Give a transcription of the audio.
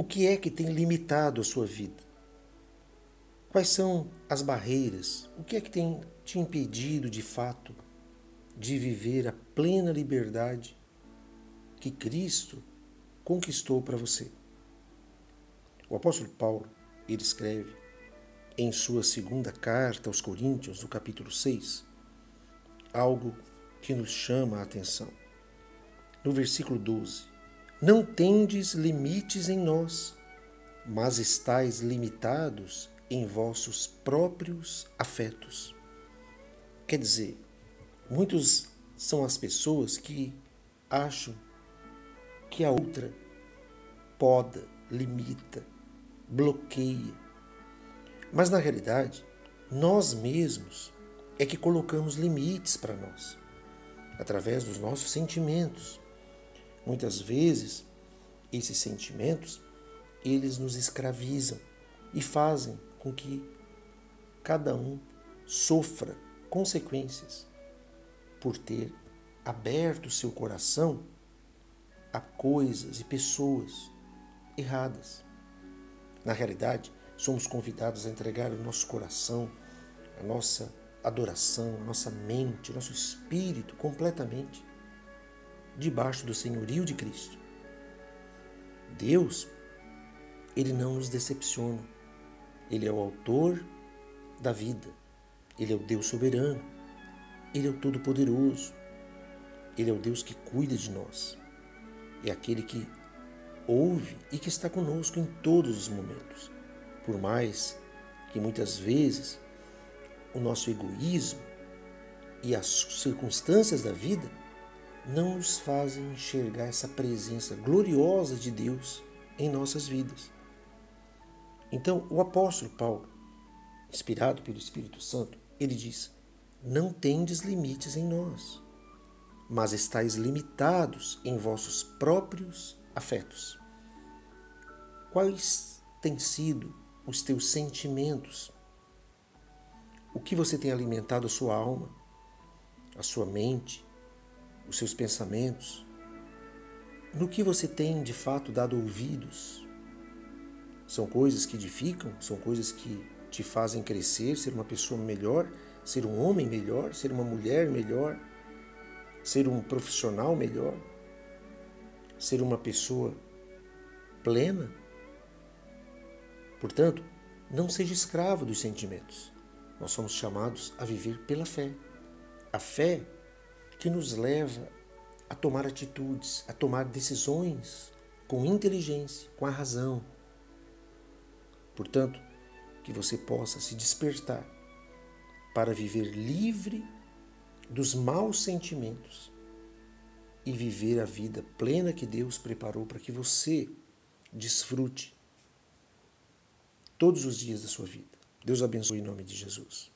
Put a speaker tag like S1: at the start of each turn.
S1: O que é que tem limitado a sua vida? Quais são as barreiras? O que é que tem te impedido de fato de viver a plena liberdade que Cristo conquistou para você? O apóstolo Paulo, ele escreve em sua segunda carta aos Coríntios, no capítulo 6, algo que nos chama a atenção. No versículo 12: Não tendes limites em nós, mas estáis limitados em vossos próprios afetos. Quer dizer, muitos são as pessoas que acham que a outra poda, limita, bloqueia. Mas na realidade, nós mesmos é que colocamos limites para nós, através dos nossos sentimentos. Muitas vezes, esses sentimentos, eles nos escravizam e fazem com que cada um sofra consequências por ter aberto seu coração a coisas e pessoas erradas. Na realidade, somos convidados a entregar o nosso coração, a nossa adoração, a nossa mente, o nosso espírito completamente debaixo do senhorio de Cristo. Deus, ele não nos decepciona. Ele é o autor da vida. Ele é o Deus soberano. Ele é o Todo-Poderoso. Ele é o Deus que cuida de nós. É aquele que ouve e que está conosco em todos os momentos. Por mais que muitas vezes o nosso egoísmo e as circunstâncias da vida não nos fazem enxergar essa presença gloriosa de Deus em nossas vidas. Então, o apóstolo Paulo, inspirado pelo Espírito Santo, ele diz: Não tendes limites em nós, mas estáis limitados em vossos próprios afetos. Quais têm sido os teus sentimentos? O que você tem alimentado a sua alma, a sua mente, os seus pensamentos? No que você tem de fato dado ouvidos? São coisas que edificam, são coisas que te fazem crescer, ser uma pessoa melhor, ser um homem melhor, ser uma mulher melhor, ser um profissional melhor, ser uma pessoa plena. Portanto, não seja escravo dos sentimentos. Nós somos chamados a viver pela fé. A fé que nos leva a tomar atitudes, a tomar decisões com inteligência, com a razão, Portanto, que você possa se despertar para viver livre dos maus sentimentos e viver a vida plena que Deus preparou para que você desfrute todos os dias da sua vida. Deus abençoe em nome de Jesus.